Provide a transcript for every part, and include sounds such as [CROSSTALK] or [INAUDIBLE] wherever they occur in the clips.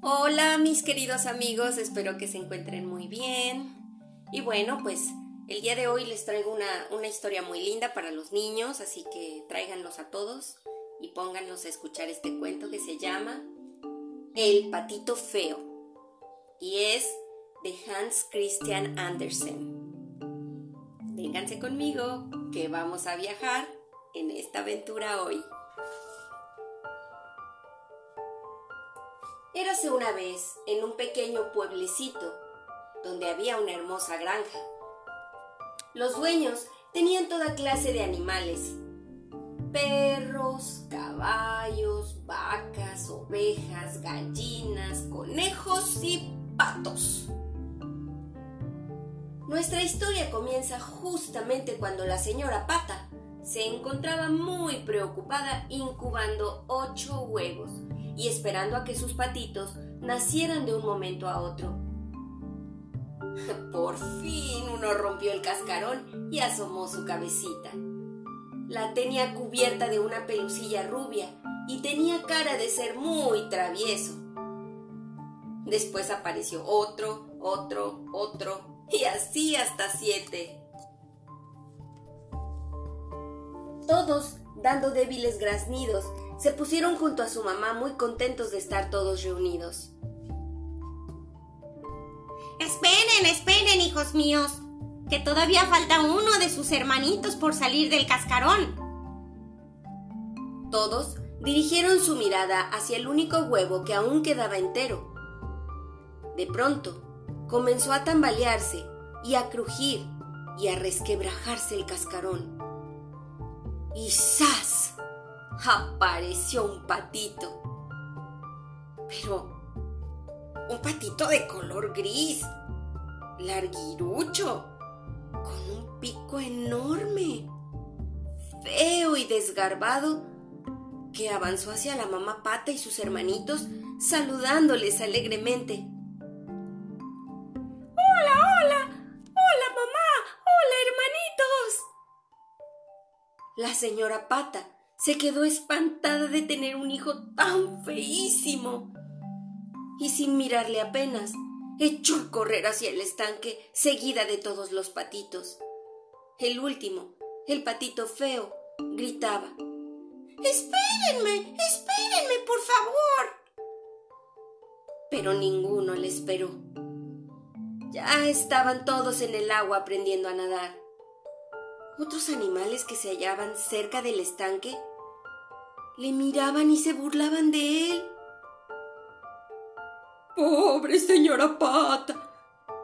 Hola mis queridos amigos, espero que se encuentren muy bien. Y bueno, pues el día de hoy les traigo una, historia muy linda para los niños, así que tráiganlos a todos y pónganlos a escuchar este cuento que se llama El patito feo y es de Hans Christian Andersen. Vénganse conmigo que vamos a viajar en esta aventura hoy. Érase una vez en un pequeño pueblecito donde había una hermosa granja. Los dueños tenían toda clase de animales. Perros, caballos, vacas, ovejas, gallinas, conejos y patos. Nuestra historia comienza justamente cuando la señora Pata se encontraba muy preocupada incubando ocho huevos y esperando a que sus patitos nacieran de un momento a otro. Por fin uno rompió el cascarón y asomó su cabecita. La tenía cubierta de una pelucilla rubia y tenía cara de ser muy travieso. Después apareció otro, otro, otro y así hasta siete. Todos dando débiles graznidos se pusieron junto a su mamá muy contentos de estar todos reunidos. Esperen, esperen, hijos míos, que todavía falta uno de sus hermanitos por salir del cascarón. Todos dirigieron su mirada hacia el único huevo que aún quedaba entero. De pronto, comenzó a tambalearse y a crujir y a resquebrajarse el cascarón. ¡Y ¡zas! Apareció un patito. Pero un patito de color gris, larguirucho, con un pico enorme, feo y desgarbado, que avanzó hacia la mamá pata y sus hermanitos, saludándoles alegremente. ¡Hola, hola! ¡Hola, mamá! ¡Hola, hermanitos! La señora pata se quedó espantada de tener un hijo tan feísimo. Y sin mirarle apenas, echó a correr hacia el estanque, seguida de todos los patitos. El último, el patito feo, gritaba Espérenme, espérenme, por favor. Pero ninguno le esperó. Ya estaban todos en el agua aprendiendo a nadar. Otros animales que se hallaban cerca del estanque le miraban y se burlaban de él. Pobre señora Pata,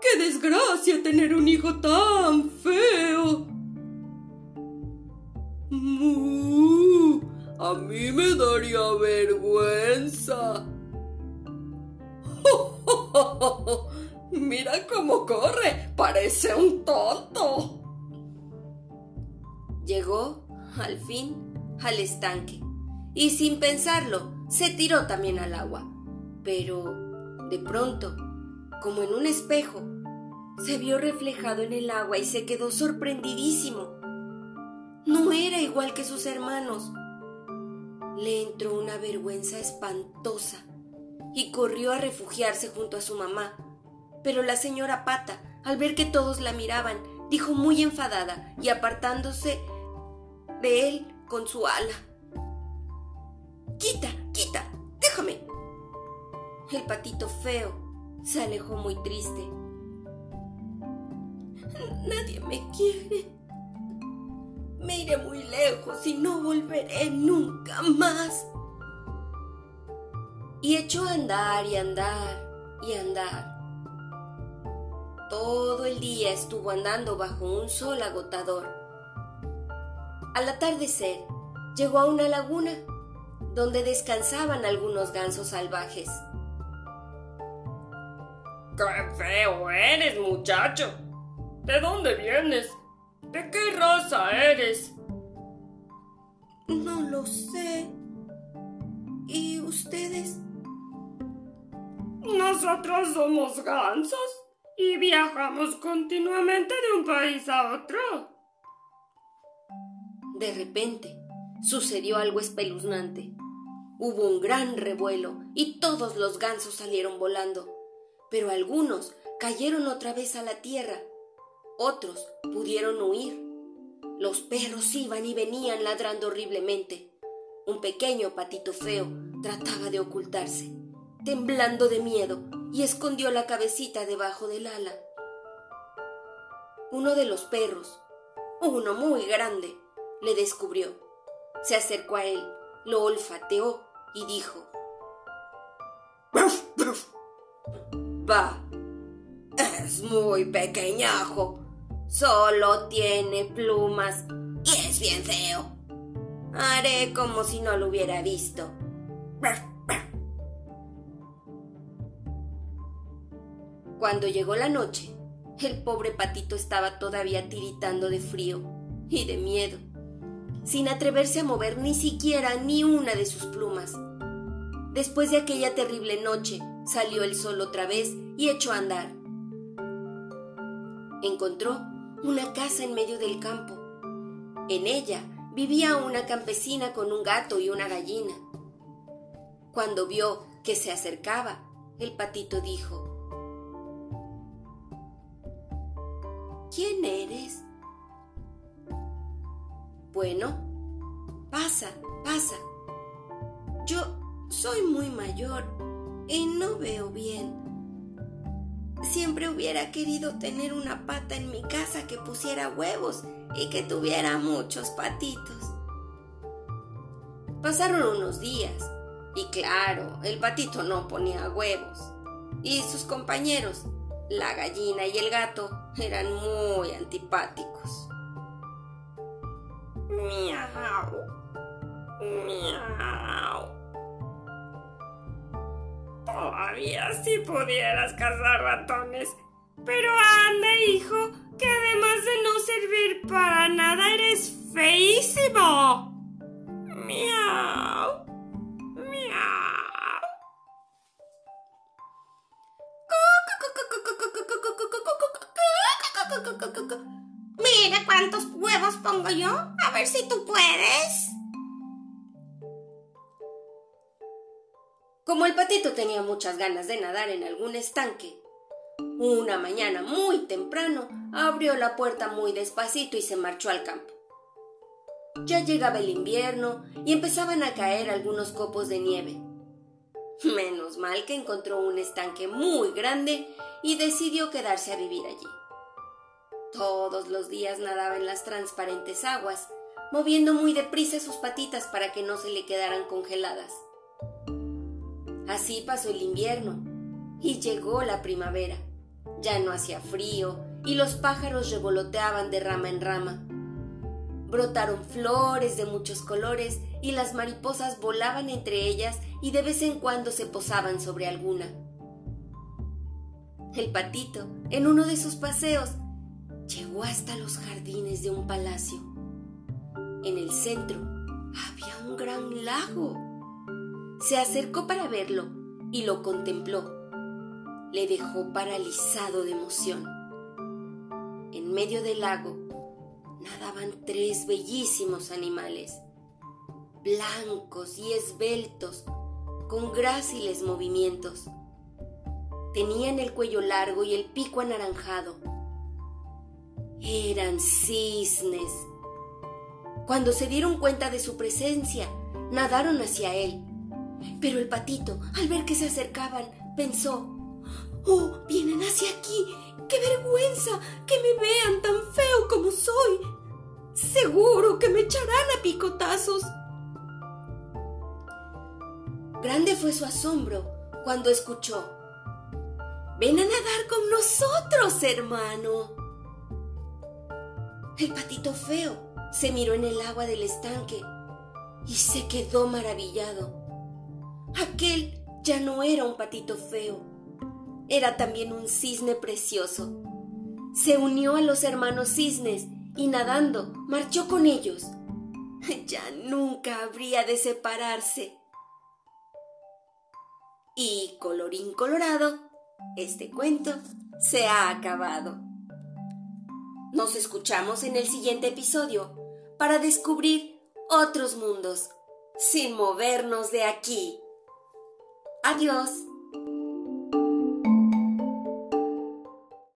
qué desgracia tener un hijo tan feo. ¡Mu! A mí me daría vergüenza. [LAUGHS] Mira cómo corre, parece un tonto. Llegó, al fin, al estanque y sin pensarlo se tiró también al agua. Pero, de pronto, como en un espejo, se vio reflejado en el agua y se quedó sorprendidísimo. No era igual que sus hermanos. Le entró una vergüenza espantosa y corrió a refugiarse junto a su mamá. Pero la señora Pata, al ver que todos la miraban, dijo muy enfadada y apartándose de él con su ala. Quita, quita, déjame. El patito feo se alejó muy triste. Nadie me quiere. Me iré muy lejos y no volveré nunca más. Y echó a andar y andar y andar. Todo el día estuvo andando bajo un sol agotador. Al atardecer, llegó a una laguna donde descansaban algunos gansos salvajes. ¡Qué feo eres, muchacho! ¿De dónde vienes? ¿De qué raza eres? No lo sé. ¿Y ustedes? Nosotros somos gansos y viajamos continuamente de un país a otro. De repente, sucedió algo espeluznante. Hubo un gran revuelo y todos los gansos salieron volando, pero algunos cayeron otra vez a la tierra, otros pudieron huir. Los perros iban y venían ladrando horriblemente. Un pequeño patito feo trataba de ocultarse, temblando de miedo, y escondió la cabecita debajo del ala. Uno de los perros, uno muy grande, le descubrió. Se acercó a él, lo olfateó y dijo, Va, es muy pequeñajo, solo tiene plumas y es bien feo. Haré como si no lo hubiera visto. Cuando llegó la noche, el pobre patito estaba todavía tiritando de frío y de miedo, sin atreverse a mover ni siquiera ni una de sus plumas. Después de aquella terrible noche, salió el sol otra vez y echó a andar. Encontró una casa en medio del campo. En ella vivía una campesina con un gato y una gallina. Cuando vio que se acercaba, el patito dijo, ¿Quién eres? Bueno, pasa, pasa. Yo soy muy mayor y no veo bien. Siempre hubiera querido tener una pata en mi casa que pusiera huevos y que tuviera muchos patitos. Pasaron unos días y claro, el patito no ponía huevos y sus compañeros la gallina y el gato eran muy antipáticos. Miau. Miau. Todavía si pudieras cazar ratones. Pero anda, hijo, que además de no servir para nada eres feísimo. Miau. Mira cuántos huevos pongo yo. Si tú puedes. Como el patito tenía muchas ganas de nadar en algún estanque, una mañana muy temprano abrió la puerta muy despacito y se marchó al campo. Ya llegaba el invierno y empezaban a caer algunos copos de nieve. Menos mal que encontró un estanque muy grande y decidió quedarse a vivir allí. Todos los días nadaba en las transparentes aguas, moviendo muy deprisa sus patitas para que no se le quedaran congeladas. Así pasó el invierno y llegó la primavera. Ya no hacía frío y los pájaros revoloteaban de rama en rama. Brotaron flores de muchos colores y las mariposas volaban entre ellas y de vez en cuando se posaban sobre alguna. El patito, en uno de sus paseos, llegó hasta los jardines de un palacio. En el centro había un gran lago. Se acercó para verlo y lo contempló. Le dejó paralizado de emoción. En medio del lago nadaban tres bellísimos animales, blancos y esbeltos, con gráciles movimientos. Tenían el cuello largo y el pico anaranjado eran cisnes. Cuando se dieron cuenta de su presencia, nadaron hacia él. Pero el patito, al ver que se acercaban, pensó, ¡Oh, vienen hacia aquí! ¡Qué vergüenza que me vean tan feo como soy! Seguro que me echarán a picotazos. Grande fue su asombro cuando escuchó, Ven a nadar con nosotros, hermano. El patito feo se miró en el agua del estanque y se quedó maravillado. Aquel ya no era un patito feo, era también un cisne precioso. Se unió a los hermanos cisnes y nadando marchó con ellos. [LAUGHS] Ya nunca habría de separarse. Y colorín colorado, este cuento se ha acabado. Nos escuchamos en el siguiente episodio para descubrir otros mundos. sin movernos de aquí. Adiós.